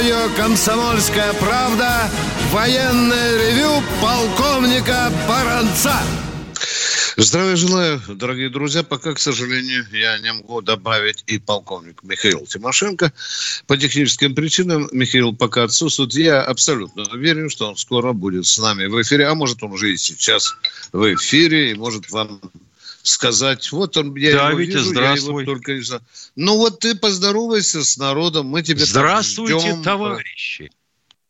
Радио «Комсомольская правда» военное ревю полковника Баранца. Здравия желаю, дорогие друзья. Пока, к сожалению, я не могу добавить и полковник Михаил Тимошенко. По техническим причинам Михаил пока отсутствует. Я абсолютно уверен, что он скоро будет с нами в эфире. А может, он уже и сейчас в эфире и может вам сказать, вот он, я да, его Витя, вижу, здравствуй. я его только не знаю. Ну вот ты поздоровайся с народом, мы там Здравствуйте, ждем. товарищи.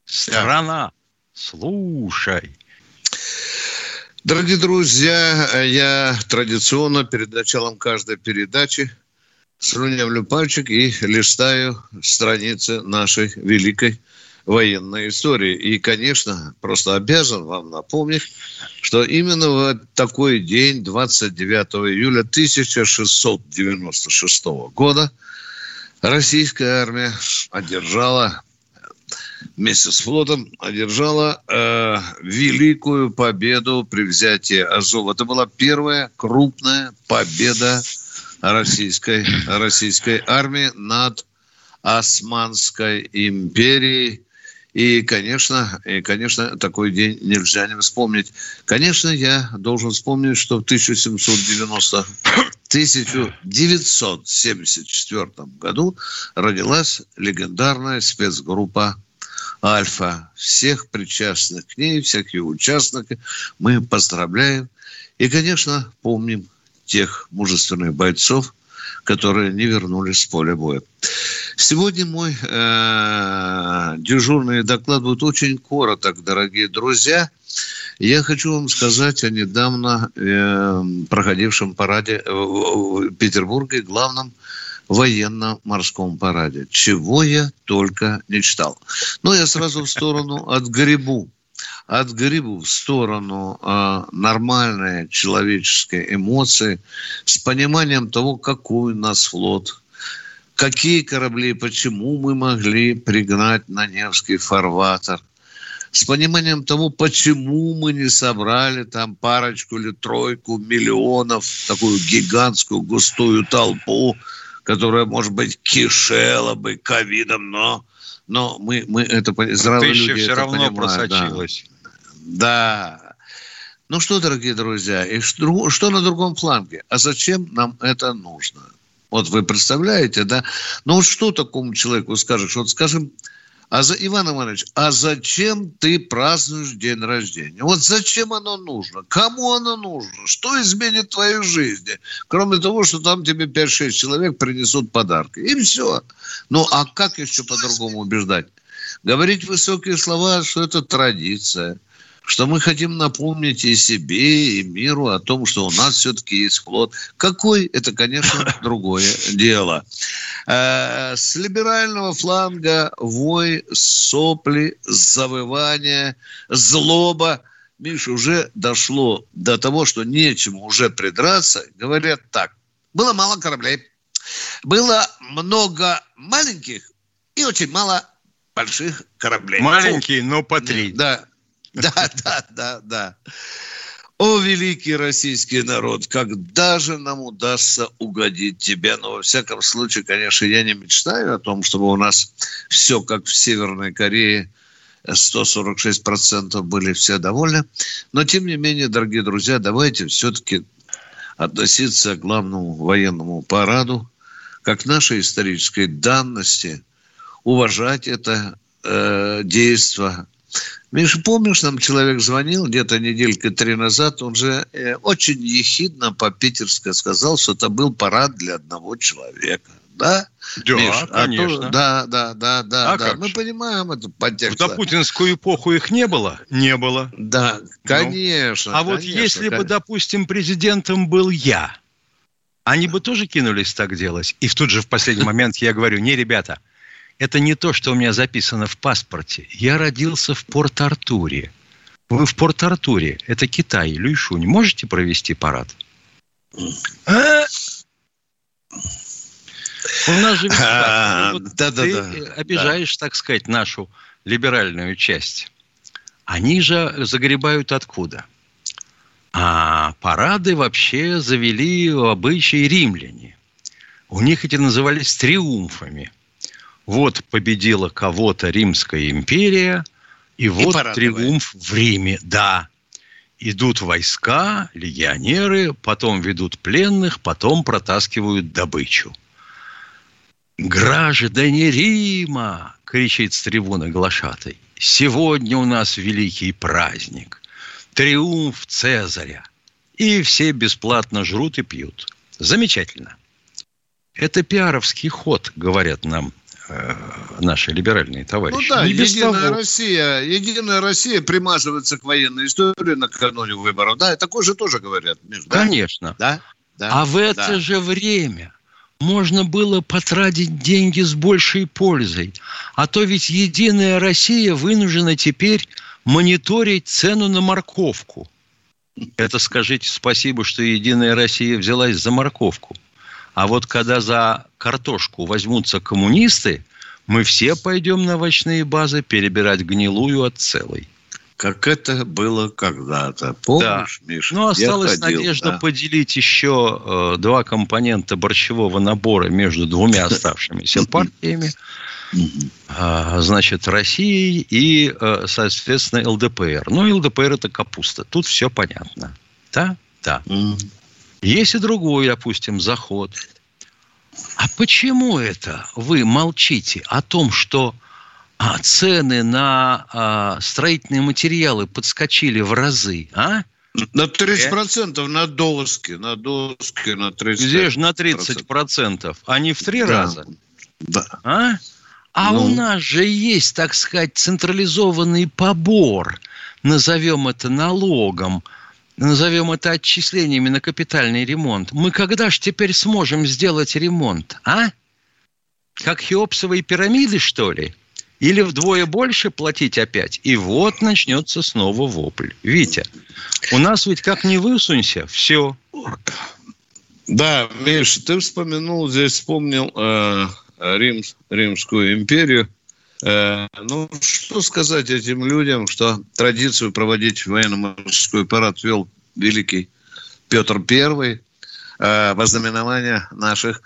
Страна, слушай. Дорогие друзья, я традиционно перед началом каждой передачи слюнявлю пальчик и листаю страницы нашей великой военной истории. И, конечно, просто обязан вам напомнить, что именно в такой день, 29 июля 1696 года, российская армия одержала вместе с флотом одержала э, великую победу при взятии Азова. Это была первая крупная победа российской, российской армии над Османской империей. И, конечно, и, конечно, такой день нельзя не вспомнить. Конечно, я должен вспомнить, что в 1790 1974 году родилась легендарная спецгруппа Альфа. Всех причастных к ней, всех ее участников мы поздравляем. И, конечно, помним тех мужественных бойцов, которые не вернулись с поля боя. Сегодня мой э, дежурный доклад будет очень короток, дорогие друзья. Я хочу вам сказать о недавно э, проходившем параде в Петербурге, главном военно-морском параде. Чего я только не читал. Но я сразу в сторону от грибу. От грибу в сторону э, нормальной человеческой эмоции с пониманием того, какой у нас флот, какие корабли, почему мы могли пригнать на Невский фарватер, с пониманием того, почему мы не собрали там парочку или тройку миллионов, такую гигантскую густую толпу, которая, может быть, кишела бы ковидом, но, но мы, мы это здравые люди все это равно понимают, просочилась. Да. Ну что, дорогие друзья, и что, что на другом фланге? А зачем нам это нужно? Вот вы представляете, да? Ну что такому человеку скажешь? Вот скажем, а за, Иван Иванович, а зачем ты празднуешь день рождения? Вот зачем оно нужно? Кому оно нужно? Что изменит в твоей жизни? Кроме того, что там тебе 5-6 человек принесут подарки. И все. Ну, а как еще по-другому убеждать? Говорить высокие слова, что это традиция – что мы хотим напомнить и себе, и миру о том, что у нас все-таки есть флот. Какой? Это, конечно, другое дело. Э, с либерального фланга вой, сопли, завывание, злоба. Миш, уже дошло до того, что нечему уже придраться. Говорят так. Было мало кораблей. Было много маленьких и очень мало больших кораблей. Маленькие, но по три. Да, да, да, да, да. О, великий российский народ, когда же нам удастся угодить тебе? Но, во всяком случае, конечно, я не мечтаю о том, чтобы у нас все как в Северной Корее, 146% были все довольны. Но, тем не менее, дорогие друзья, давайте все-таки относиться к главному военному параду, как нашей исторической данности, уважать это э, действие, Миша, помнишь, нам человек звонил где-то неделька три назад, он же э, очень ехидно по-питерски сказал, что это был парад для одного человека. Да? Да, Миш, конечно. А то, да, да, да, да, А да. Мы же? понимаем эту подтекст. В допутинскую эпоху их не было? Не было. Да, конечно. А вот конечно, если бы, конечно. допустим, президентом был я, они бы тоже кинулись так делать. И тут же в последний момент я говорю, не, ребята, это не то, что у меня записано в паспорте. Я родился в Порт-Артуре. Вы в Порт-Артуре, это Китай, Люйшунь, можете провести парад? А? У нас же а, ты обижаешь, так сказать, нашу либеральную часть. Они же загребают откуда? А парады вообще завели обычаи римляне. У них эти назывались триумфами. Вот победила кого-то Римская империя, и, и вот триумф в Риме. Да, идут войска, легионеры, потом ведут пленных, потом протаскивают добычу. «Граждане Рима!» – кричит с трибуны глашатай. «Сегодня у нас великий праздник. Триумф Цезаря. И все бесплатно жрут и пьют. Замечательно. Это пиаровский ход, говорят нам наши либеральные товарищи. Ну да, Не Единая того. Россия, Единая Россия примазывается к военной истории накануне выборов. Да, такое же тоже говорят. Между, Конечно. Да? Да, а в это да. же время можно было потратить деньги с большей пользой. А то ведь Единая Россия вынуждена теперь мониторить цену на морковку. Это скажите спасибо, что Единая Россия взялась за морковку. А вот когда за картошку возьмутся коммунисты, мы все пойдем на овощные базы перебирать гнилую от целой. Как это было когда-то. Помнишь, да. Миша? Ну, осталась ходил, надежда да. поделить еще э, два компонента борщевого набора между двумя оставшимися партиями. А, значит, Россией и, э, соответственно, ЛДПР. Ну, ЛДПР это капуста. Тут все понятно. Да? Да. Есть и другой, допустим, заход. А почему это вы молчите о том, что а, цены на а, строительные материалы подскочили в разы, а? На 30% э? на доски, на доски, на 30%. Где же на 30%? А не в три да. раза? Да. А? А ну. у нас же есть, так сказать, централизованный побор, назовем это налогом, назовем это отчислениями на капитальный ремонт. Мы когда же теперь сможем сделать ремонт, а? Как хеопсовые пирамиды, что ли? Или вдвое больше платить опять? И вот начнется снова вопль. Витя, у нас ведь как не высунься, все. Да, Миша, ты вспомянул, здесь вспомнил э, Рим, Римскую империю. Э, ну, что сказать этим людям, что традицию проводить военно-морской парад вел великий Петр Первый, э, вознаменование наших,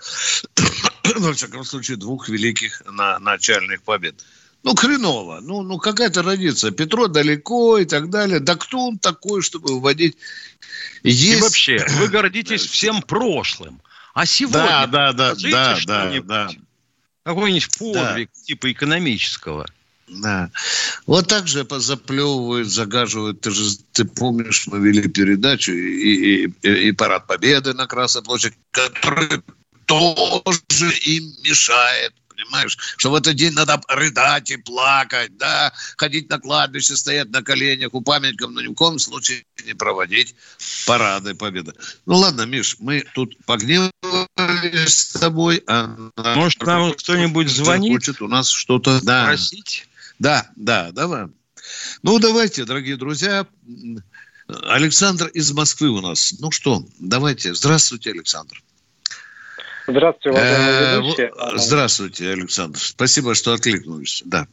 во всяком случае, двух великих на, начальных побед. Ну, хреново. Ну, ну какая-то традиция. Петро далеко и так далее. Да кто он такой, чтобы вводить? Есть... И вообще, вы гордитесь всем прошлым. А сегодня... Да, да, да, да, да, да. Какой-нибудь подвиг да. типа экономического. Да. Вот так же заплевывают, загаживают. Ты же, ты помнишь, мы вели передачу и, и, и, парад Победы на Красной площади, который тоже им мешает понимаешь, что в этот день надо рыдать и плакать, да, ходить на кладбище, стоять на коленях у памятников, но ни в коем случае не проводить парады победы. Ну ладно, Миш, мы тут погневались с тобой. А Может, нам кто-нибудь звонит? Хочет у нас что-то да. спросить? Да, да, давай. Ну, давайте, дорогие друзья. Александр из Москвы у нас. Ну что, давайте. Здравствуйте, Александр. Здравствуйте, уважаемые ведущие. Здравствуйте, Александр. Спасибо, что откликнулись. Да.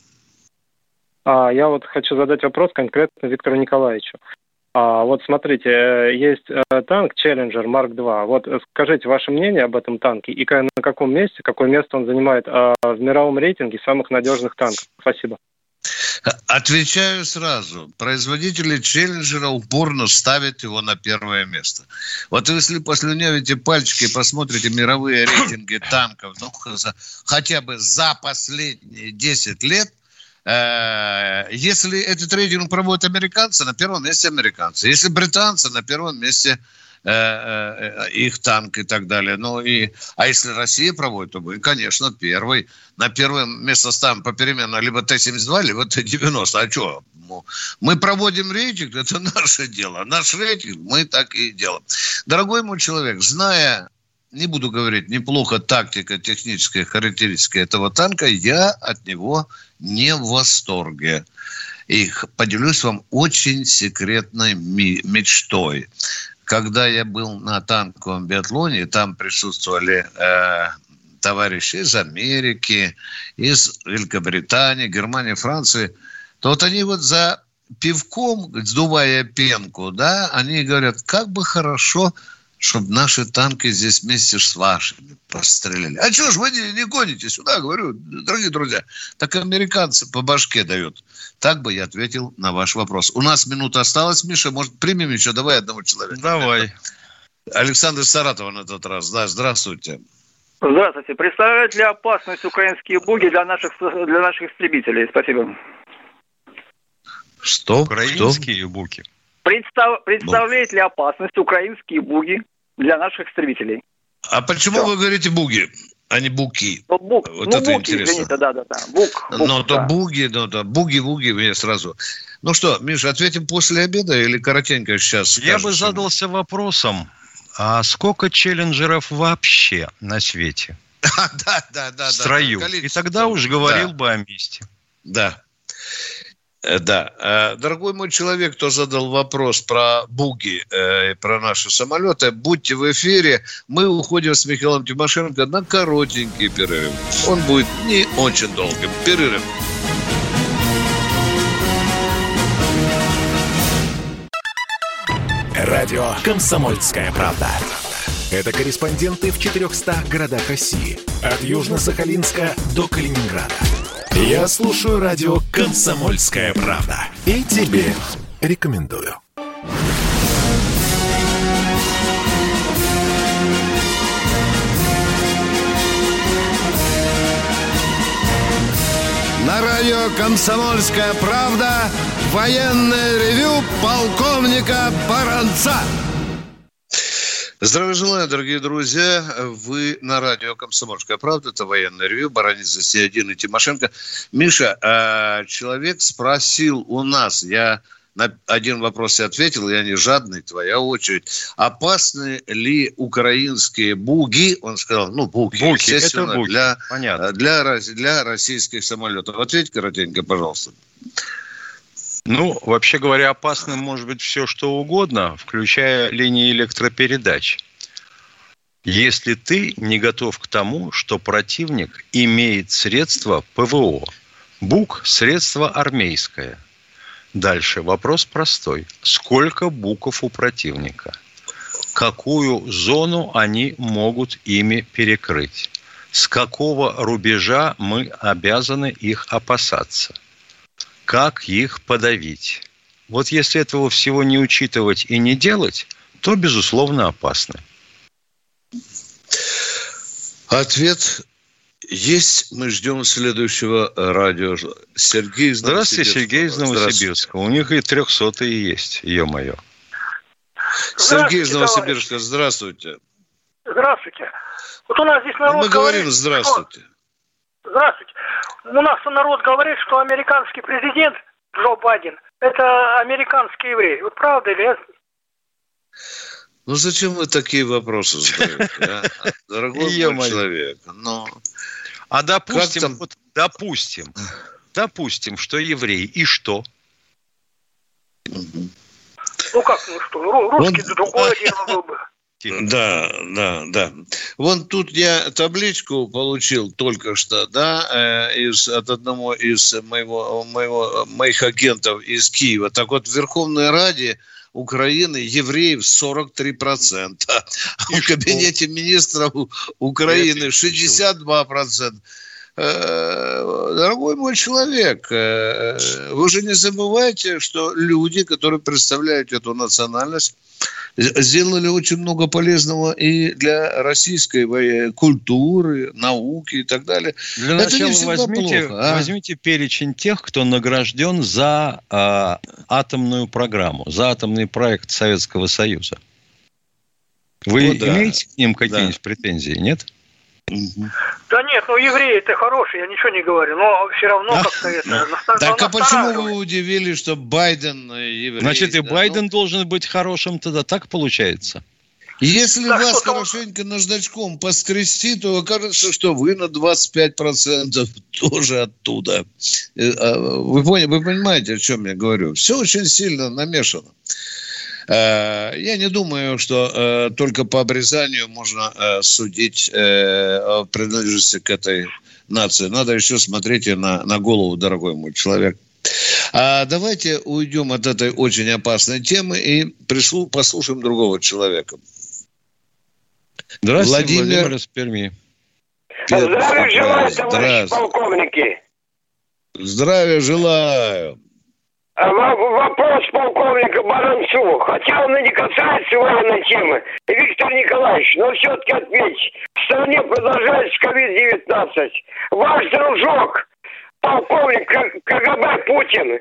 А, я вот хочу задать вопрос конкретно Виктору Николаевичу. А, вот смотрите, э, есть э, танк Challenger Mark II. Вот скажите ваше мнение об этом танке и на каком месте, какое место он занимает а, в мировом рейтинге самых надежных танков. Спасибо. Отвечаю сразу. Производители челленджера упорно ставят его на первое место. Вот если послюнявите пальчики и посмотрите мировые рейтинги танков, ну, хотя бы за последние 10 лет, э, если этот рейтинг проводят американцы, на первом месте американцы. Если британцы, на первом месте Э, э, их танк и так далее. Ну и, а если Россия проводит, то мы, конечно, первый. На первое место ставим попеременно либо Т-72, либо Т-90. А что? Ну, мы проводим рейтинг, это наше дело. Наш рейтинг мы так и делаем. Дорогой мой человек, зная не буду говорить, неплохо тактика, техническая характеристика этого танка, я от него не в восторге. И поделюсь вам очень секретной мечтой. Когда я был на танковом биатлоне, там присутствовали э, товарищи из Америки, из Великобритании, Германии, Франции, то вот они вот за пивком, сдувая пенку, да, они говорят, как бы хорошо чтобы наши танки здесь вместе с вашими постреляли. А что ж вы не, не гоните сюда, говорю, дорогие друзья. Так американцы по башке дают. Так бы я ответил на ваш вопрос. У нас минута осталась, Миша, может, примем еще? Давай одного человека. Давай. Александр Саратова на этот раз. Да, здравствуйте. Здравствуйте. Представляют ли опасность украинские буги для наших, для наших истребителей? Спасибо. Что? Украинские Что? буги. Представ, представляет ли опасность украинские буги для наших истребителей. А почему Все. вы говорите буги? а не буки. Ну, бук. Вот ну, это буки, интересно. Извините, да, да, да. Бук, бук но да. то буги, но то буги-буги мне сразу. Ну что, Миша, ответим после обеда или коротенько сейчас? Я бы задался вопросом, а сколько челленджеров вообще на свете? Да, да, да. В строю. И тогда уж говорил бы о месте. Да. Э, да. Э, дорогой мой человек, кто задал вопрос про буги, э, про наши самолеты, будьте в эфире. Мы уходим с Михаилом Тимошенко на коротенький перерыв. Он будет не очень долгим. Перерыв. Радио «Комсомольская правда». Это корреспонденты в 400 городах России. От Южно-Сахалинска до Калининграда. Я слушаю радио «Комсомольская правда». И тебе рекомендую. На радио «Комсомольская правда» военное ревю полковника Баранца. Здравия желаю, дорогие друзья. Вы на радио «Комсомольская правда». Это военный ревю. Баранец Сиадин и Тимошенко. Миша, а человек спросил у нас, я на один вопрос я ответил, я не жадный, твоя очередь. Опасны ли украинские буги? Он сказал, ну, буги, буги естественно, это буги. Для, Понятно. Для, для российских самолетов. Ответь коротенько, пожалуйста. Ну, вообще говоря, опасным может быть все, что угодно, включая линии электропередач. Если ты не готов к тому, что противник имеет средства ПВО. БУК – средство армейское. Дальше вопрос простой. Сколько буков у противника? Какую зону они могут ими перекрыть? С какого рубежа мы обязаны их опасаться? Как их подавить. Вот если этого всего не учитывать и не делать, то, безусловно, опасно. Ответ есть. Мы ждем следующего радио. Сергей из Здравствуйте, Сергей из Новосибирска. У них и трехсотые есть, ё-моё. Сергей из Новосибирска, здравствуйте. Здравствуйте. Вот у нас здесь народ Мы говорим здравствуйте. Здравствуйте. У нас народ говорит, что американский президент Джо Байден – это американский еврей. Вот правда или нет? Ну зачем вы такие вопросы задаете, а? дорогой мой человек? Но... А допустим, там... вот, допустим, допустим, что еврей, и что? Ну как, ну что, русский Он... другое дело было бы. Да, да, да. Вон тут я табличку получил только что, да, э, из, от одного из моего, моего, моих агентов из Киева. Так вот, в Верховной Раде Украины евреев 43%, а в кабинете министров Украины 62%. Э, дорогой мой человек, э, вы же не забывайте, что люди, которые представляют эту национальность, сделали очень много полезного и для российской культуры, науки и так далее. Для Это начала возьмите, плохо, а? возьмите перечень тех, кто награжден за э, атомную программу, за атомный проект Советского Союза. Вы О, да. имеете к ним какие-нибудь да. претензии, нет? Да нет, ну евреи это хорошие, я ничего не говорю, но все равно как-то это... Так а почему вы удивились, что Байден еврей? Значит, и Байден должен быть хорошим тогда, так получается? Если так вас хорошенько наждачком поскрести, то окажется, что вы на 25% тоже оттуда. Э, а, вы, поняли, вы понимаете, о чем я говорю? Все очень сильно намешано. Э, я не думаю, что э, только по обрезанию можно судить о принадлежности к этой нации. Надо еще смотреть на, на голову, дорогой мой человек. А давайте уйдем от этой очень опасной темы и пришло, послушаем другого человека. Здравствуйте, Владимир, Владимир из Перми. Здравия желаю, товарищи полковники. Здравия желаю. А вопрос полковника Баранцу. Хотя он и не касается военной темы. Виктор Николаевич, но все-таки ответьте. В стране продолжается COVID-19. Ваш дружок, полковник КГБ Путин,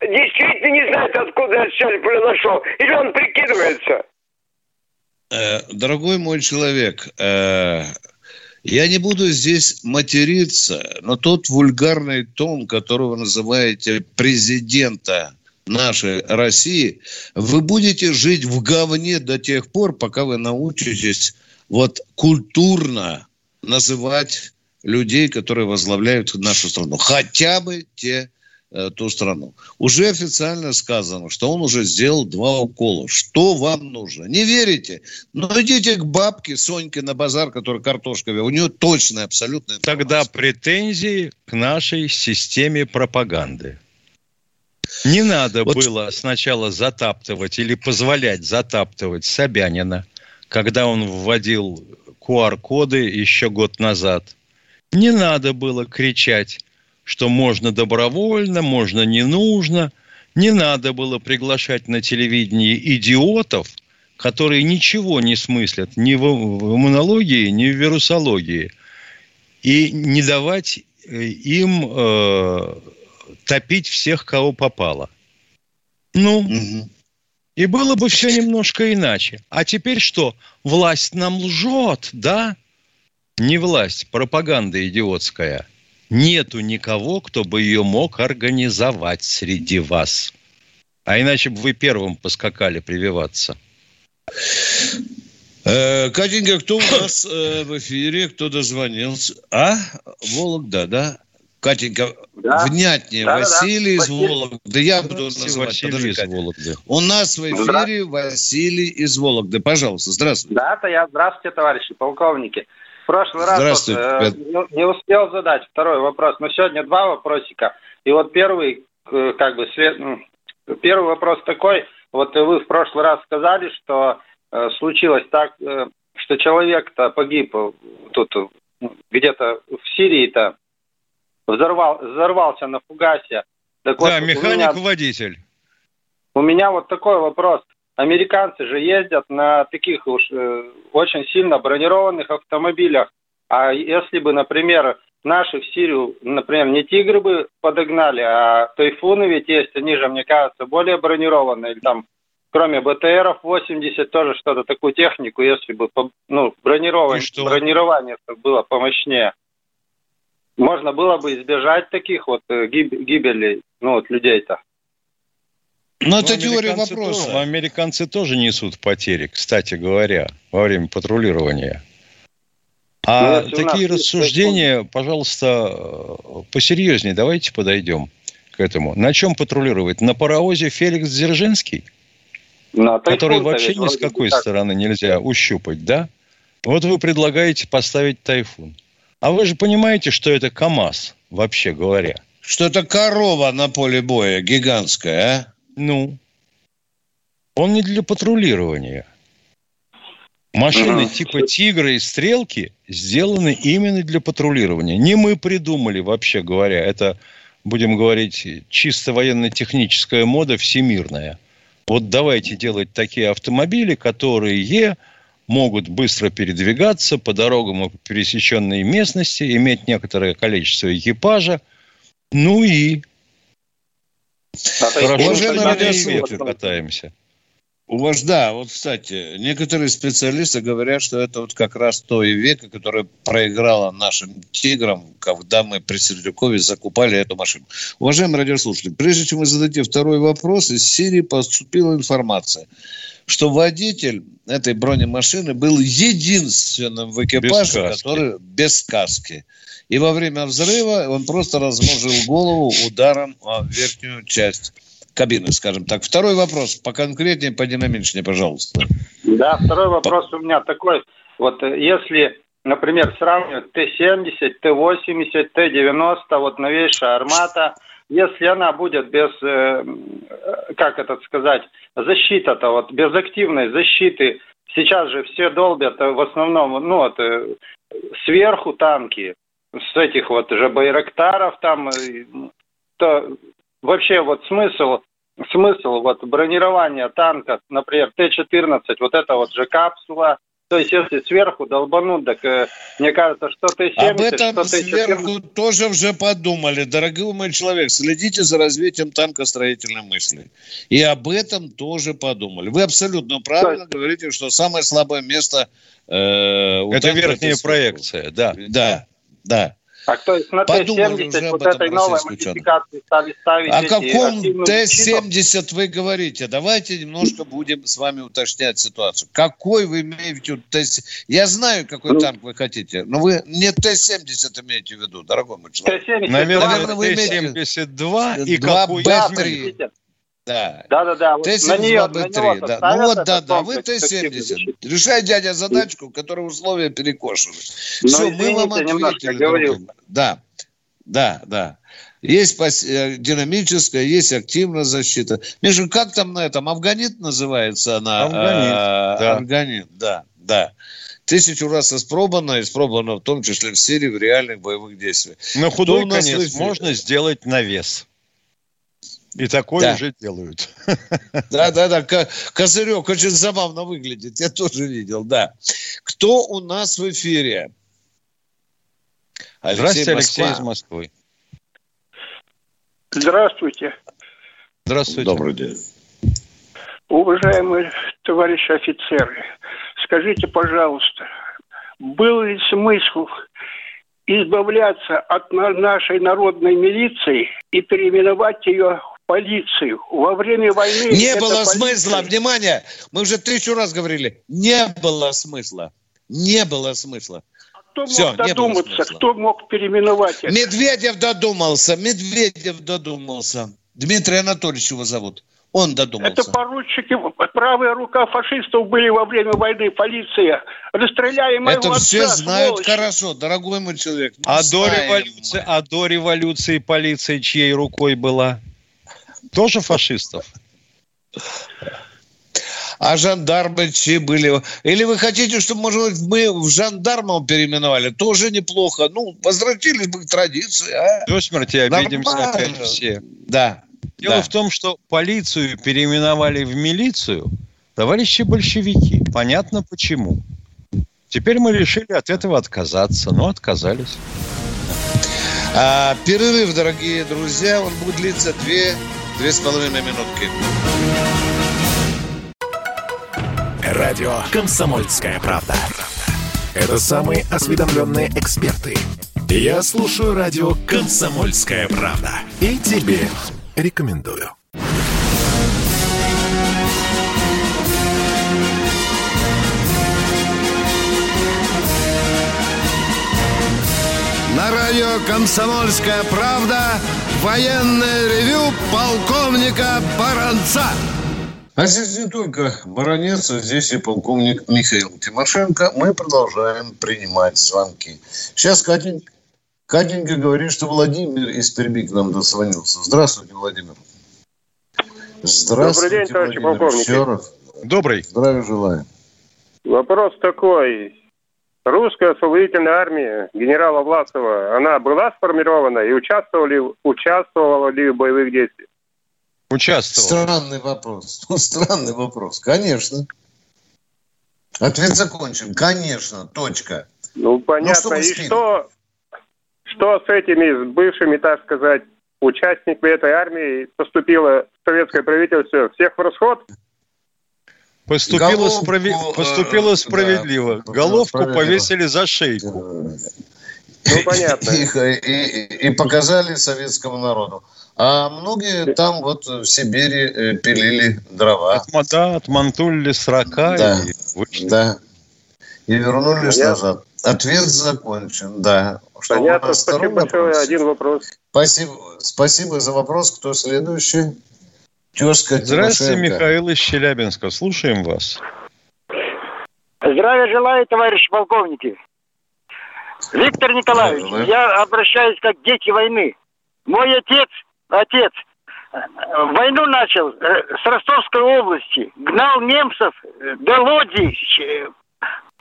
действительно не знает, откуда этот цель произошел. Или он прикидывается? Э, дорогой мой человек, э, я не буду здесь материться, но тот вульгарный тон, которого называете президента нашей России, вы будете жить в говне до тех пор, пока вы научитесь вот культурно называть людей, которые возглавляют нашу страну. Хотя бы те Э, ту страну. Уже официально сказано, что он уже сделал два укола. Что вам нужно? Не верите? Ну, идите к бабке Соньке на базар, которая картошка У нее точная, абсолютная Тогда претензии к нашей системе пропаганды. Не надо вот... было сначала затаптывать или позволять затаптывать Собянина, когда он вводил QR-коды еще год назад. Не надо было кричать что можно добровольно, можно не нужно. Не надо было приглашать на телевидении идиотов, которые ничего не смыслят ни в иммунологии, ни в вирусологии. И не давать э, им э, топить всех, кого попало. Ну, угу. и было бы все немножко иначе. А теперь что? Власть нам лжет, да? Не власть, пропаганда идиотская – нету никого, кто бы ее мог организовать среди вас. А иначе бы вы первым поскакали прививаться. Э, Катенька, кто у нас э, в эфире? Кто дозвонился? А? Вологда, да? Катенька, да. внятнее. Да, Василий да. из Вологды. Я буду называть. Василий из Вологды. У нас в эфире Василий из Вологды. Пожалуйста, здравствуйте. Да, это я. Здравствуйте, товарищи полковники прошлый раз вот, э, не, успел задать второй вопрос, но сегодня два вопросика. И вот первый, э, как бы, свет, первый вопрос такой. Вот вы в прошлый раз сказали, что э, случилось так, э, что человек-то погиб э, тут где-то в Сирии-то, взорвал, взорвался на фугасе. Так да, вот, механик-водитель. У меня вот такой вопрос. Американцы же ездят на таких уж э, очень сильно бронированных автомобилях. А если бы, например, наши в Сирию, например, не тигры бы подогнали, а тайфуны ведь есть, они же, мне кажется, более бронированные. Или там, кроме БТРов 80, тоже что-то, такую технику, если бы ну, бронирование, бронирование было помощнее. Можно было бы избежать таких вот э, гибелей, ну, вот людей-то. Ну, это теория вопроса. Тоже, американцы тоже несут потери, кстати говоря, во время патрулирования. А ну, такие рассуждения, пожалуйста, посерьезнее давайте подойдем к этому. На чем патрулировать? На паровозе Феликс Дзержинский? На который вообще ни с какой так. стороны нельзя ущупать, да? Вот вы предлагаете поставить тайфун. А вы же понимаете, что это КАМАЗ, вообще говоря. Что это корова на поле боя гигантская, а? Ну, он не для патрулирования. Машины ага. типа «Тигры» и «Стрелки» сделаны именно для патрулирования. Не мы придумали, вообще говоря. Это, будем говорить, чисто военно-техническая мода всемирная. Вот давайте делать такие автомобили, которые могут быстро передвигаться по дорогам и пересеченной местности, иметь некоторое количество экипажа, ну и Хорошо, Уважаемый радиослушатель, катаемся. У вас, да, вот, кстати, некоторые специалисты говорят, что это вот как раз то и века, которое проиграло нашим тиграм, когда мы при Сердюкове закупали эту машину. Уважаемые радиослушатели, прежде чем вы зададите второй вопрос, из Сирии поступила информация, что водитель этой бронемашины был единственным в экипаже, без который без каски. И во время взрыва он просто размножил голову ударом о верхнюю часть кабины, скажем так. Второй вопрос, поконкретнее, подинамичнее, пожалуйста. Да, второй вопрос у меня такой. Вот э, если, например, сравнивать Т-70, Т-80, Т-90, вот новейшая армата, если она будет без, э, как это сказать, защита-то, вот без активной защиты, сейчас же все долбят э, в основном, ну, вот, сверху танки, с этих вот же Байрактаров там, то вообще вот смысл смысл вот бронирования танка, например, Т-14, вот это вот же капсула, то есть, если сверху долбанут, так э, мне кажется, что Т-70, Об этом что сверху тоже уже подумали. Дорогой мой человек, следите за развитием танкостроительной мысли. И об этом тоже подумали. Вы абсолютно правильно есть... говорите, что самое слабое место... Э, у это верхняя проекция, да. Да, да. А то есть на Т-70 вот этой новой модификации стали ставить О каком Т-70 вы говорите? Давайте немножко будем с вами уточнять ситуацию. Какой вы имеете в виду Т-70? Я знаю, какой ну, танк вы хотите, но вы не Т-70 имеете в виду, дорогой мой человек. Наверное, вы имеете Т-72 и какой Б-3. Да. Да, да, да. Т-72, Б-3, да. Ну вот, да, да, вы Т-70. Решай, дядя, задачку, которая условия перекошены. Ну, Все, мы вам ответили. Да, да, да. Есть э, динамическая, есть активная защита. Миша, как там на этом? Афганит называется она? Афганит, а, да. Афганит, да, да. Тысячу раз испробовано, испробовано в том числе в Сирии, в реальных боевых действиях. На худой конец можно сделать навес. И такое да. уже делают. Да, да, да. Козырек очень забавно выглядит. Я тоже видел, да. Кто у нас в эфире? Алексей Здравствуйте, Москва. Алексей из Москвы. Здравствуйте. Здравствуйте. Добрый день. Уважаемые товарищи офицеры, скажите, пожалуйста, был ли смысл избавляться от нашей народной милиции и переименовать ее полицию. Во время войны... Не было полиция... смысла, внимание, мы уже тысячу раз говорили, не было смысла, не было смысла. А кто мог Все, додуматься, кто мог переименовать это? Медведев додумался, Медведев додумался. Дмитрий Анатольевич его зовут. Он додумался. Это поручики, правая рука фашистов были во время войны, полиция. Расстреляли моего Это отца, все знают сволочи. хорошо, дорогой мой человек. А до, революции, а до революции полиция чьей рукой была? Тоже фашистов? А жандармы чьи были? Или вы хотите, чтобы, может быть, мы в жандармов переименовали? Тоже неплохо. Ну, возвратились бы к традиции. А? До смерти обидимся Нормально. опять все. Да. Дело да. в том, что полицию переименовали в милицию товарищи большевики. Понятно почему. Теперь мы решили от этого отказаться. Но отказались. А, перерыв, дорогие друзья, он будет длиться две Две с половиной минутки. Радио «Комсомольская правда». Это самые осведомленные эксперты. Я слушаю радио «Комсомольская правда». И тебе рекомендую. На радио «Комсомольская правда» Военное ревю полковника Баранца. А здесь не только баронец, а здесь и полковник Михаил Тимошенко. Мы продолжаем принимать звонки. Сейчас Катенька, Катенька говорит, что Владимир из Перми к нам дозвонился. Здравствуйте, Владимир. Здравствуйте, Добрый день, товарищ Владимир. полковник. Еще раз. Добрый. Здравия желаю. Вопрос такой. Русская освободительная армия генерала Власова, она была сформирована и участвовала ли, участвовала ли в боевых действиях? Участвовала. Странный вопрос. Ну, странный вопрос. Конечно. Ответ закончен. Конечно. Точка. Ну, понятно. Ну, что и что, что с этими с бывшими, так сказать, участниками этой армии поступило советское правительство? Всех в расход? Поступило, головку, справи... Э, Поступило справедливо. Да, Головку справедливо. повесили за шейку. Ну, понятно. И, и, и показали советскому народу. А многие там вот в Сибири э, пилили дрова. От, да, отмантулили срока да, и вышли. Да. И вернулись Понятно. назад. Ответ закончен, да. Чтобы Понятно, спасибо большое. Один вопрос. Спасибо, спасибо за вопрос. Кто следующий? Тезка Здравствуйте, Тимошенко. Михаил из Челябинска. Слушаем вас. Здравия желаю, товарищи полковники. Виктор Николаевич, да, я обращаюсь как дети войны. Мой отец, отец, войну начал э, с Ростовской области, гнал немцев э, до Лодзи, э,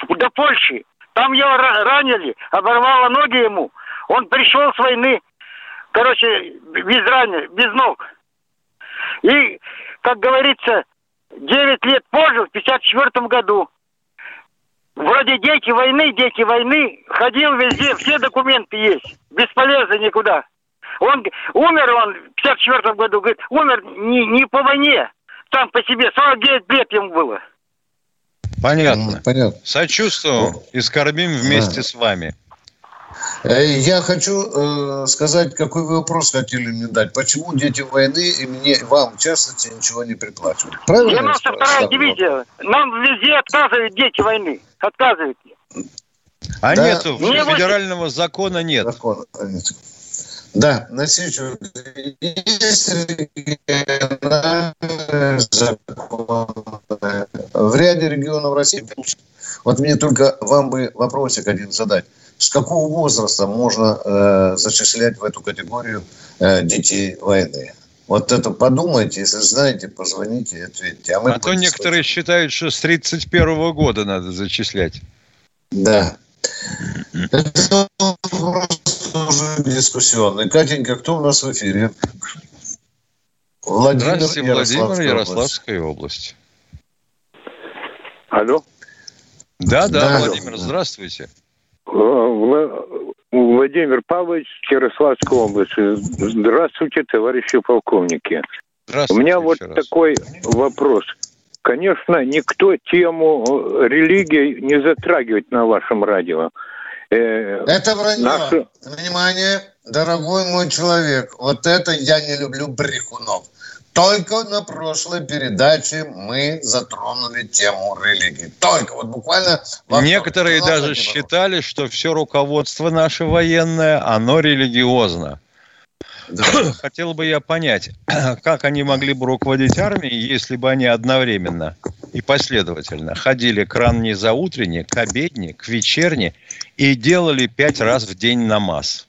до Польши. Там его ранили, оборвало ноги ему. Он пришел с войны, короче, без раны, без ног. И, как говорится, 9 лет позже, в 54 году, вроде дети войны, дети войны, ходил везде, все документы есть, бесполезно никуда. Он умер он в 54 году, говорит, умер не, не по войне, там по себе, 49 лет ему было. Понятно. Понятно. Сочувствуем и скорбим вместе да. с вами. Э, я хочу э, сказать, какой вы вопрос хотели мне дать. Почему дети войны и мне, вам, в частности, ничего не приплачивают? Правильно? 92-я дивизия. Нам везде отказывают дети войны. Отказывают. А да. нету, федерального закона нет. Закона нет. Да, на следующий есть закон. В ряде регионов России. Вот мне только вам бы вопросик один задать. С какого возраста можно э, зачислять в эту категорию э, детей войны? Вот это подумайте, если знаете, позвоните и ответьте. А, мы а то некоторые считают, что с 31 года надо зачислять. Да. Это тоже дискуссионный. Катенька, кто у нас в эфире? Владимир, Здравствуйте, Владимир, Ярославская область. Алло? Да, да, да Владимир, здравствуйте. Э, Владимир Павлович, Ярославская область. Здравствуйте, товарищи полковники. Здравствуйте. У меня вот раз. такой вопрос. Конечно, никто тему религии не затрагивает на вашем радио. Э, это вранье. Наши... Внимание, дорогой мой человек, вот это я не люблю брехунов. Только на прошлой передаче мы затронули тему религии. Только вот буквально... Некоторые даже считали, что все руководство наше военное, оно религиозно. Да. Хотел бы я понять, как они могли бы руководить армией, если бы они одновременно и последовательно ходили к ранней заутренне, к обедне, к вечерне и делали пять раз в день намаз.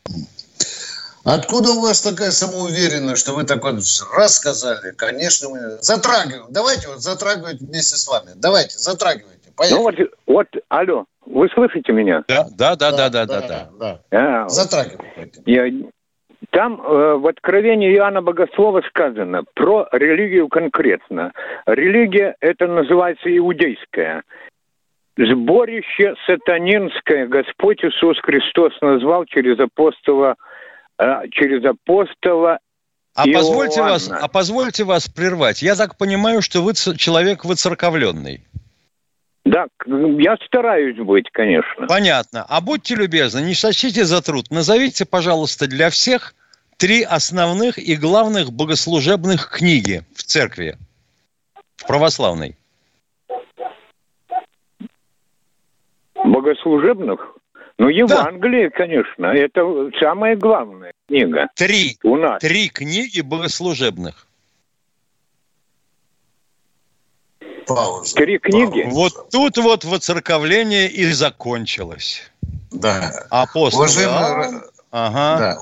Откуда у вас такая самоуверенность, что вы так вот раз сказали? Конечно, мы затрагиваем. Давайте вот затрагивать вместе с вами. Давайте, затрагивайте. Поехали. Ну вот, вот, алло, вы слышите меня? Да, да, да, да, да, да. да, да. да. А, затрагивайте. Я, там э, в Откровении Иоанна Богослова сказано про религию конкретно. Религия это называется иудейская. Сборище сатанинское Господь Иисус Христос назвал через апостола, э, через апостола а позвольте, вас, а позвольте вас прервать. Я так понимаю, что вы человек выцерковленный. Да, я стараюсь быть, конечно. Понятно. А будьте любезны, не сочтите за труд. Назовите, пожалуйста, для всех три основных и главных богослужебных книги в церкви, в православной. Богослужебных? Ну, Евангелие, да. конечно, это самая главная книга. Три. У нас. Три книги богослужебных. Пауза. Три книги? Вот тут вот воцерковление и закончилось. Да. Апостол Уважаемый... Ага. Да.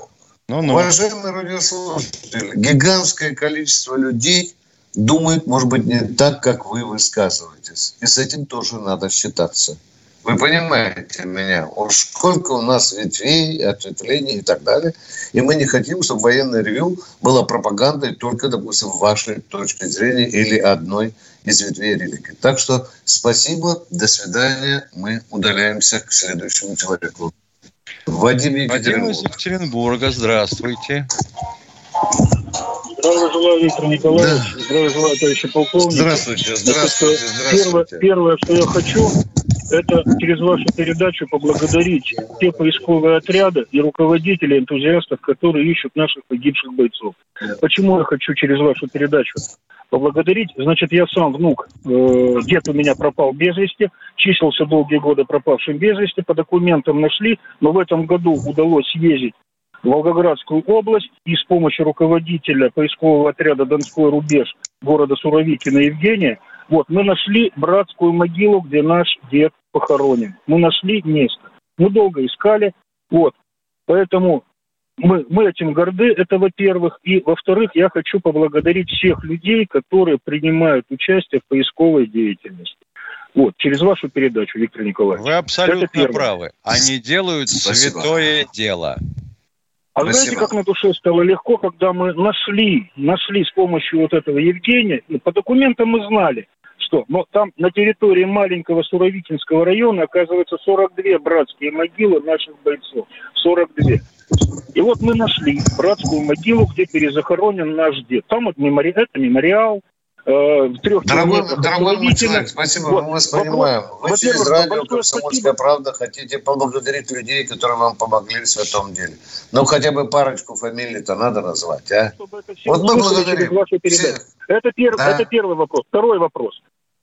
Ну, ну. Уважаемые радиослушатели, гигантское количество людей думает, может быть, не так, как вы высказываетесь. И с этим тоже надо считаться. Вы понимаете меня? Уж сколько у нас ветвей, ответвлений и так далее. И мы не хотим, чтобы военное ревю было пропагандой только, допустим, вашей точки зрения или одной из ветвей религии. Так что спасибо, до свидания. Мы удаляемся к следующему человеку. Вадим Екатеринбург. Вадим из Екатеринбурга, здравствуйте. Здравия желаю, Виктор Николаевич. Да. Здравия желаю, товарищи полковник. Здравствуйте, здравствуйте, здравствуйте. Первое, первое, что я хочу, это через вашу передачу поблагодарить те поисковые отряды и руководителей, энтузиастов, которые ищут наших погибших бойцов. Почему я хочу через вашу передачу поблагодарить? Значит, я сам внук, э, дед у меня пропал без вести, числился долгие годы пропавшим без вести, по документам нашли, но в этом году удалось ездить в Волгоградскую область и с помощью руководителя поискового отряда «Донской рубеж» города Суровикина Евгения, вот, мы нашли братскую могилу, где наш дед похоронен. Мы нашли место. Мы долго искали, вот. Поэтому мы, мы этим горды, это во-первых. И во-вторых, я хочу поблагодарить всех людей, которые принимают участие в поисковой деятельности. Вот, через вашу передачу, Виктор Николаевич. Вы абсолютно правы. Они делают Спасибо. святое дело. А Спасибо. знаете, как на душе стало легко, когда мы нашли, нашли с помощью вот этого Евгения, по документам мы знали, что, но там на территории маленького Суровикинского района оказывается 42 братские могилы наших бойцов. 42. И вот мы нашли братскую могилу, где перезахоронен наш дед. Там вот мемори... это мемориал, Э, в трех дорогой, дорогой мой человек, спасибо, вот. мы вас понимаем. Вы через радио «Комсомольская правда» хотите поблагодарить людей, которые вам помогли в святом деле. Ну, хотя бы парочку фамилий-то надо назвать, а? Вот мы благодарим. Это, пер... да? это первый вопрос. Второй вопрос.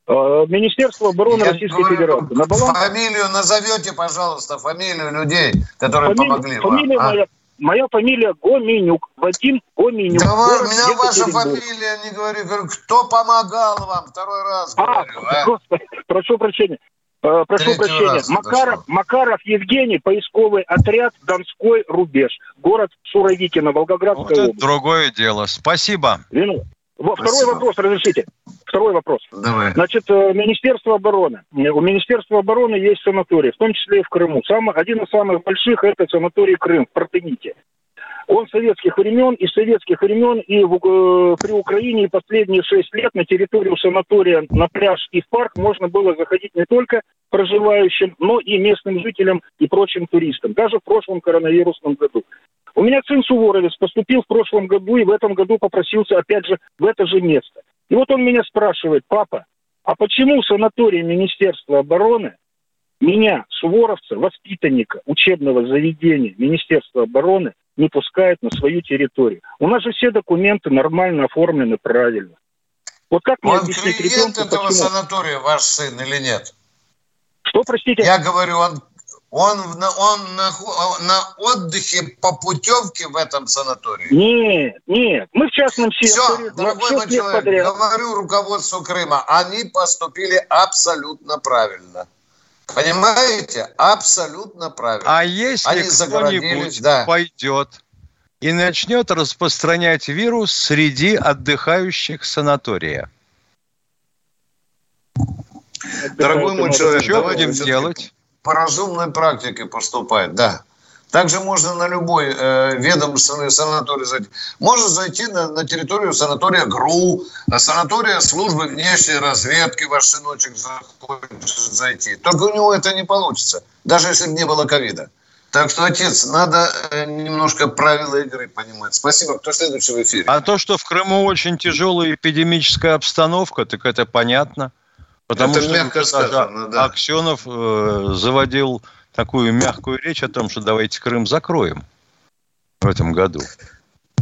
Э, Министерство обороны Я Российской говорю, Федерации. На баланс... Фамилию назовете, пожалуйста, фамилию людей, которые Фамилия, помогли фамилия вам. Моя, а? Моя фамилия Гоменюк. Вадим Гоменюк. Да вы, меня ваша фамилия не говори. Говорю, кто помогал вам? Второй раз а, говорю. А, а? прошу прощения. Э, прошу Третий прощения. Макаров, Макаров Евгений, поисковый отряд Донской рубеж. Город Суровикино, Волгоградская вот область. другое дело. Спасибо. Вину. Во, второй вопрос, разрешите. Второй вопрос. Давай. Значит, э, Министерство обороны. У Министерства обороны есть санаторий, в том числе и в Крыму. Самый, один из самых больших – это санаторий Крым в Протените. Он советских времен, и советских времен, и в, э, при Украине и последние шесть лет на территорию санатория, на пляж и в парк можно было заходить не только проживающим, но и местным жителям и прочим туристам, даже в прошлом коронавирусном году. У меня сын Суворовец поступил в прошлом году и в этом году попросился опять же в это же место. И вот он меня спрашивает, папа, а почему санаторий Министерства обороны меня, суворовца, воспитанника учебного заведения Министерства обороны, не пускает на свою территорию? У нас же все документы нормально оформлены правильно. Вот как мне он объяснить ребенку, этого почему? санатория, ваш сын или нет? Что, простите? Я говорю, он он, он на, на отдыхе по путевке в этом санатории? Нет, нет. Мы в частном секторе. Все, дорогой мой человек, подряд. говорю руководству Крыма, они поступили абсолютно правильно. Понимаете? Абсолютно правильно. А если кто-нибудь да. пойдет и начнет распространять вирус среди отдыхающих санатория? Дорогой мой человек, что будем делать? По разумной практике поступать, да. Также можно на любой э, ведомственный санаторий зайти. Можно зайти на, на территорию санатория ГРУ, на санатория службы внешней разведки ваш сыночек зайти. Только у него это не получится, даже если бы не было ковида. Так что, отец, надо э, немножко правила игры понимать. Спасибо. Кто следующий в эфире? А то, что в Крыму очень тяжелая эпидемическая обстановка, так это понятно. Потому Это что мягко сказано, да. Аксенов э, заводил такую мягкую речь о том, что давайте Крым закроем в этом году.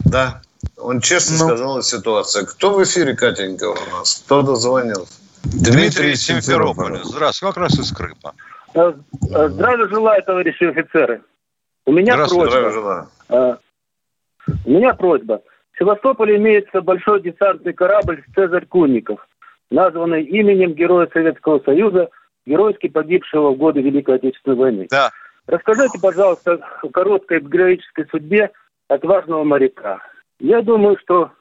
Да, он честно ну. сказал о ситуации. Кто в эфире, Катенька, у нас? Кто дозвонился? Дмитрий, Дмитрий Симферополь. Здравствуйте, как раз из Крыма. Э, э, здравия желаю, товарищи офицеры. У меня просьба. желаю. Э, у меня просьба. В Севастополе имеется большой десантный корабль «Цезарь Кунников» названный именем Героя Советского Союза, геройски погибшего в годы Великой Отечественной войны. Да. Расскажите, пожалуйста, о короткой героической судьбе отважного моряка. Я думаю, что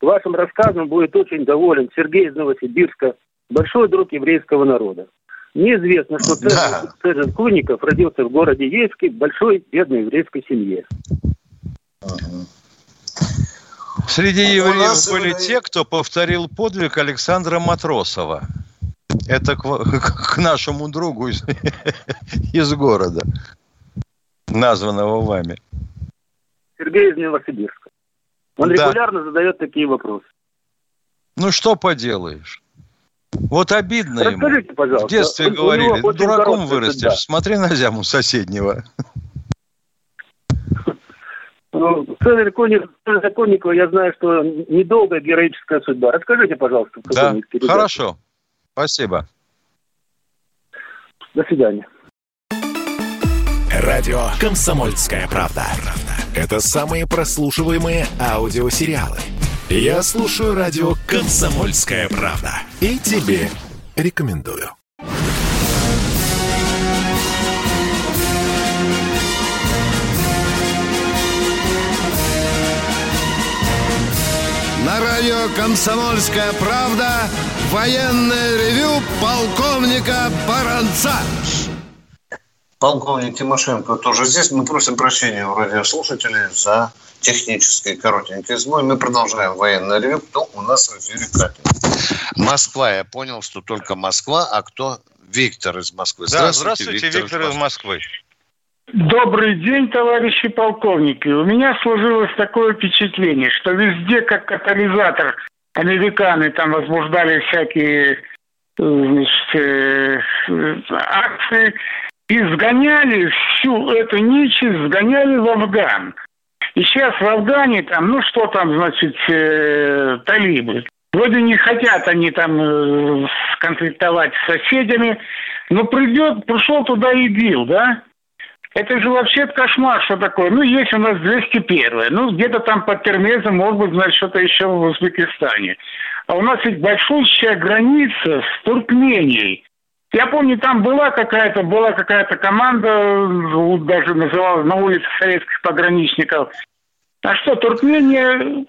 вашим рассказом будет очень доволен Сергей из Новосибирска, большой друг еврейского народа. Мне известно, что да. Цезарь Куников родился в городе Ейске в большой бедной еврейской семье. Среди а евреев были евреи... те, кто повторил подвиг Александра Матросова. Это к, к нашему другу из, из города, названного вами. Сергей из Новосибирска. Он да. регулярно задает такие вопросы. Ну что поделаешь? Вот обидно Расскажите, ему. пожалуйста. В детстве говорили, дураком вырастешь, да. смотри на зяму соседнего. Ну, Цезарь Законникова, я знаю, что недолгая героическая судьба. Расскажите, пожалуйста. Да, хорошо. Спасибо. До свидания. Радио «Комсомольская правда». Это самые прослушиваемые аудиосериалы. Я слушаю радио «Комсомольская правда». И тебе рекомендую. Радио «Комсомольская правда» военное ревю полковника Баранца. Полковник Тимошенко тоже здесь. Мы просим прощения у радиослушателей за технический коротенький сбой. Мы продолжаем военное ревю. Кто у нас в эфире Катя? Москва. Я понял, что только Москва. А кто? Виктор из Москвы. Здравствуйте, да, здравствуйте Виктор, Виктор из Москвы. Добрый день, товарищи полковники. У меня сложилось такое впечатление, что везде, как катализатор, американы там возбуждали всякие значит, э, акции, и сгоняли всю эту нечисть, сгоняли в Афган. И сейчас в Афгане там, ну что там, значит, э, талибы. Вроде не хотят они там э, конфликтовать с соседями, но придет, пришел туда ИГИЛ, да? Это же вообще кошмар, что такое. Ну, есть у нас 201 ну, где-то там под Термезом, может быть, значит, что-то еще в Узбекистане. А у нас ведь большущая граница с Туркменией. Я помню, там была какая-то была какая-то команда, даже называлась на улице советских пограничников. А что, Туркмения,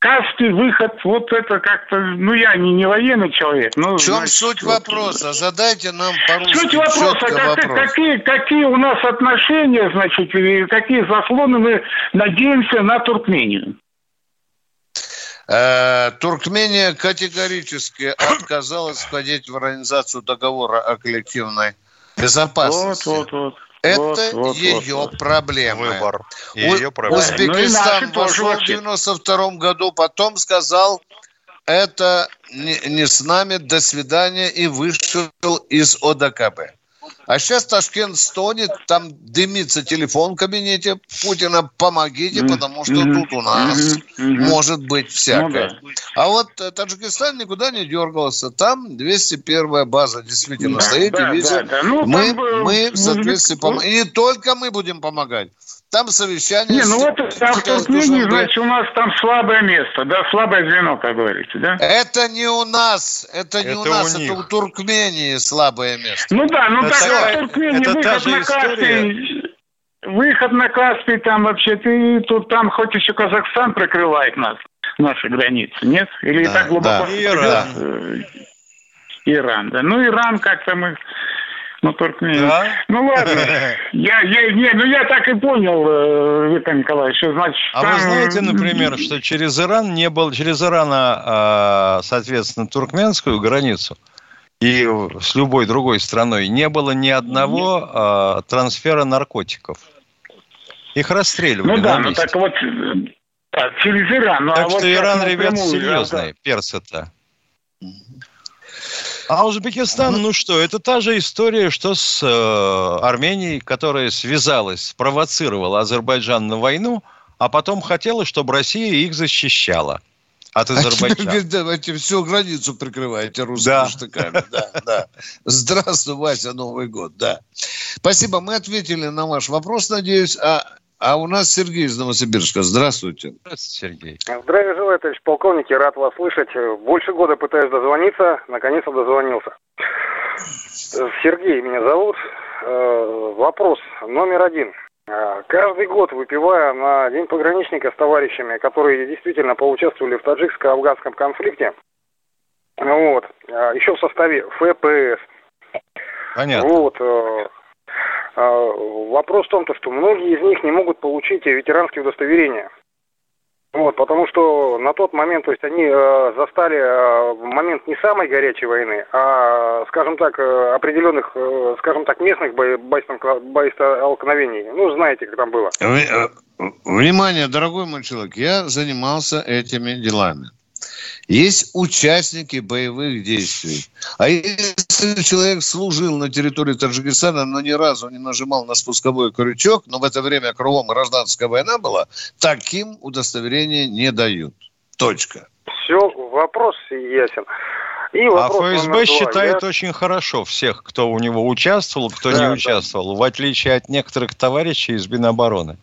Каспий, выход, вот это как-то, ну я не, не военный человек. Ну, В чем значит, суть вот, вопроса? Задайте нам по-русски Суть вопроса, как, вопрос. какие, какие у нас отношения, значит, и какие заслоны мы надеемся на Туркмению? Э, Туркмения категорически отказалась входить в организацию договора о коллективной безопасности. Вот, вот, вот. Это вот, вот, ее вот, проблема. Выбор. Ее проблема. Узбекистан ну, вошел в 92 году, потом сказал, это не, не с нами, до свидания, и вышел из ОДКБ. А сейчас Ташкент стонет, там дымится телефон в кабинете Путина. Помогите, потому что тут у нас может быть всякое. Ну, да. А вот э, Таджикистан никуда не дергался. Там 201 база действительно да, стоит. Да, и видите, да, да. Ну, мы, там, мы в соответствии ну, пом... И не только мы будем помогать. Там совещание... Не, ну вот там в Туркмении, значит, у нас там слабое место, да, слабое звено, как говорится, да? Это не у нас, это не это у нас, у это у Туркмении слабое место. Ну да, ну это так в Туркмении это выход на Каспий, выход на Каспий, там вообще ты тут там хоть еще Казахстан прикрывает нас, наши границы, нет? Или да, так глубоко? Да. Иран. Э, Иран, да. Ну, Иран как-то мы ну, только не... Да? Ну, ладно. Я, я, не, ну, я так и понял, э, Виктор Николаевич, значит... А там... вы знаете, например, что через Иран не было... Через Ирана, а, соответственно, туркменскую границу и с любой другой страной не было ни одного. А, трансфера наркотиков. Их расстреливали Ну да, ну так вот, да, через Иран. Ну, так а что вот Иран, ребята, серьезные, да. персы-то. А Узбекистан, ну что, это та же история, что с э, Арменией, которая связалась, спровоцировала Азербайджан на войну, а потом хотела, чтобы Россия их защищала от Азербайджана. А давайте всю границу прикрываете русскими да. штыками. Да, да. Здравствуй, Вася, Новый год, да. Спасибо, мы ответили на ваш вопрос, надеюсь. А а у нас Сергей из Новосибирска. Здравствуйте. Здравствуйте, Сергей. Здравия желаю, товарищ полковник. Я рад вас слышать. Больше года пытаюсь дозвониться. Наконец-то дозвонился. Сергей меня зовут. Э, вопрос номер один. Э, каждый год выпивая на День пограничника с товарищами, которые действительно поучаствовали в таджикско-афганском конфликте, вот, э, еще в составе ФПС. Понятно. Вот, вопрос в том, что многие из них не могут получить ветеранские удостоверения. Вот, потому что на тот момент, то есть они э, застали э, момент не самой горячей войны, а, скажем так, э, определенных, э, скажем так, местных бо- боестолкновений. Ну, знаете, как там было. Э, Внимание, дорогой мой человек, я занимался этими делами. Есть участники боевых действий. А если человек служил на территории Таджикистана, но ни разу не нажимал на спусковой крючок, но в это время кругом гражданская война была, таким удостоверение не дают. Точка. Все, вопрос ясен. И А ФСБ считает Я- очень хорошо всех, кто у него участвовал, кто Да, не да. участвовал, в отличие от некоторых товарищей из Минобороны.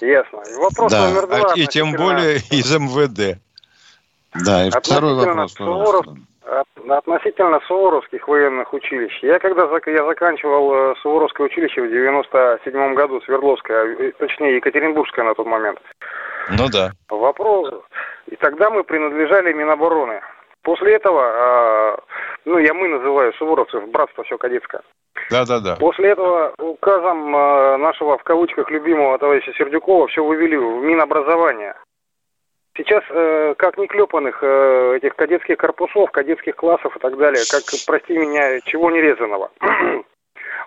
Ясно. И вопрос Да. номер два. А- И тем более из МВД. Да, и второй Относительно вопрос. Суворов- от- Относительно суворовских военных училищ. Я когда зак- я заканчивал э, Суворовское училище в 97 году, Свердловское, э, точнее Екатеринбургское на тот момент. Ну да. Вопрос. И тогда мы принадлежали Минобороны. После этого, э, ну я мы называю суворовцев, братство все кадетское. Да-да-да. После этого указом э, нашего, в кавычках, любимого товарища Сердюкова все вывели в Минобразование. Сейчас, э, как не клепанных э, этих кадетских корпусов, кадетских классов и так далее, как, прости меня, чего не резаного.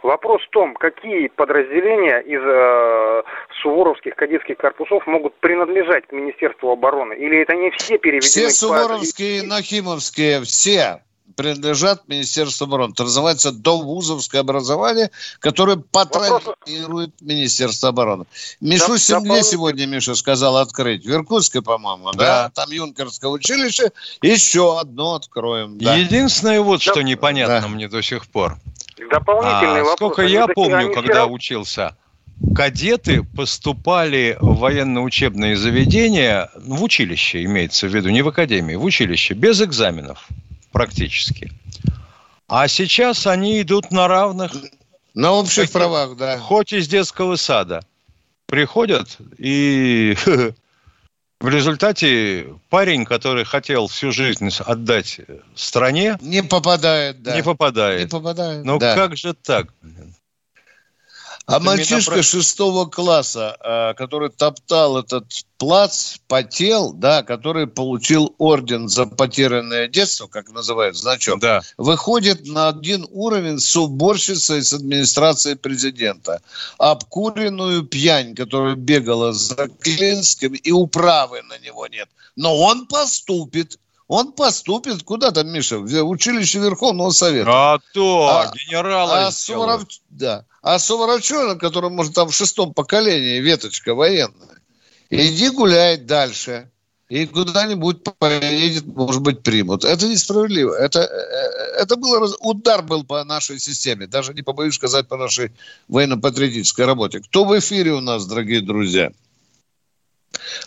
Вопрос в том, какие подразделения из э, суворовских кадетских корпусов могут принадлежать к Министерству обороны? Или это не все переведены Все суворовские, нахимовские, все принадлежат Министерству обороны. Это называется довузовское образование, которое патронирует Министерство обороны. Мишустин где сегодня, Миша, сказал открыть? В Иркутске, по-моему, да? Там юнкерское училище. Еще одно откроем. да. Единственное вот, что непонятно мне до сих пор. Дополнительный А, вопрос. Сколько Они я такие- помню, они когда все- учился, кадеты поступали в военно-учебные заведения, ну, в училище имеется в виду, не в академии, в училище, без экзаменов практически. А сейчас они идут на равных. На общих правах, да. Хоть из детского сада. Приходят и в результате парень, который хотел всю жизнь отдать стране, Не попадает, да. не попадает. Не попадает, Ну да. как же так? А мальчишка Минобра- шестого класса, э, который топтал этот плац, потел, да, который получил орден за потерянное детство, как называют значок, да. выходит на один уровень с уборщицей с администрации президента. Обкуренную пьянь, которая бегала за Клинским, и управы на него нет. Но он поступит. Он поступит. Куда там, Миша? В училище Верховного Совета. А то, А- генерала а. Суворов- да. А Суворовчонок, который, может, там в шестом поколении, веточка военная, иди гуляй дальше. И куда-нибудь поедет, может быть, примут. Это несправедливо. Это, э, это был раз- удар был по нашей системе. Даже не побоюсь сказать, по нашей военно-патриотической работе. Кто в эфире у нас, дорогие друзья?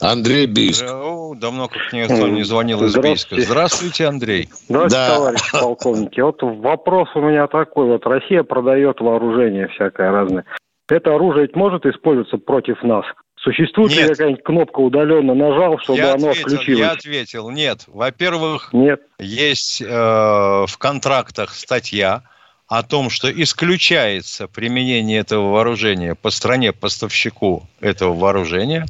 Андрей Бийск. О, давно как никто не звонил из Бийска. Здравствуйте. Здравствуйте, Андрей. Здравствуйте, Да. товарищи полковники. Вот вопрос у меня такой. Вот Россия продает вооружение всякое разное. Это оружие ведь может использоваться против нас? Существует ли Нет. какая-нибудь кнопка удаленно нажал, чтобы я, оно ответил, включилось? я ответил, нет. Во-первых, Нет. есть э, в контрактах статья о том, что исключается применение этого вооружения по стране поставщику этого вооружения.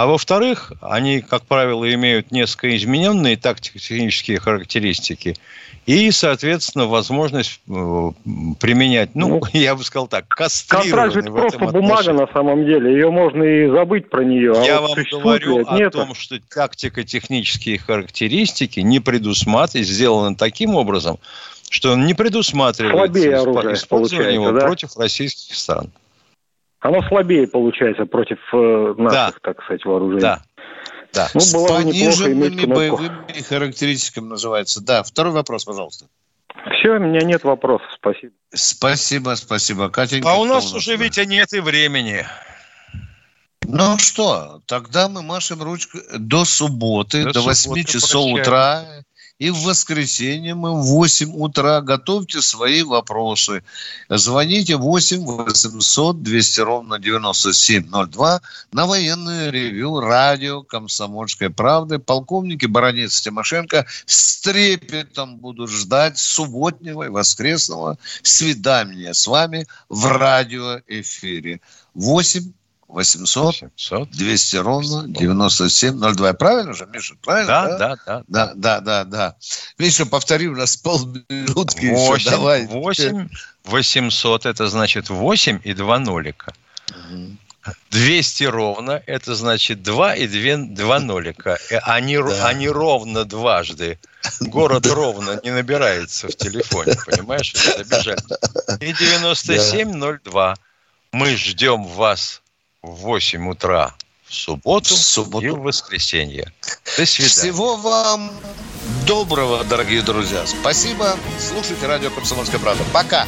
А во-вторых, они, как правило, имеют несколько измененные тактико-технические характеристики и, соответственно, возможность э, применять, ну, я бы сказал так, Контракт кастрированный в просто этом бумага отношении. на самом деле. Ее можно и забыть про нее. а Я вот вам говорю это? о Нет. том, что тактико-технические характеристики не предусматривают, сделаны таким образом, что он не предусматривает использование его да? против российских стран. Оно слабее получается против э, наших, так сказать, вооружений. Да. Да. Ну, С пониженными боевыми характеристиками называется. Да, второй вопрос, пожалуйста. Все, у меня нет вопросов. Спасибо. Спасибо, спасибо. Катенька, А у нас уже, Витя, нет и времени. Ну что, тогда мы машем ручкой до субботы, До до, 8 субботы часов прощаем. утра. И в воскресенье мы в 8 утра. Готовьте свои вопросы. Звоните 8 800 200 ровно 9702 на военное ревю радио «Комсомольской правды». Полковники Баранец Тимошенко с трепетом будут ждать субботнего и воскресного свидания с вами в радиоэфире. 8 800, 800 200 ровно 9702. Я правильно же, Миша? Правильно? Да, да, да. Да, да, да, да. да. Миша, повтори, у нас полминутки 8, еще. Давай. 8 800, это значит 8 и 2 нолика. Угу. 200 ровно, это значит 2 и 2, 2 нолика. Они, э, да. они ровно дважды. Город ровно не набирается в телефоне, понимаешь? Это обижательно. И 9702. Мы ждем вас в 8 утра в субботу, в субботу. и в воскресенье. До свидания. Всего вам доброго, дорогие друзья. Спасибо. Слушайте радио «Комсомольская правда». Пока.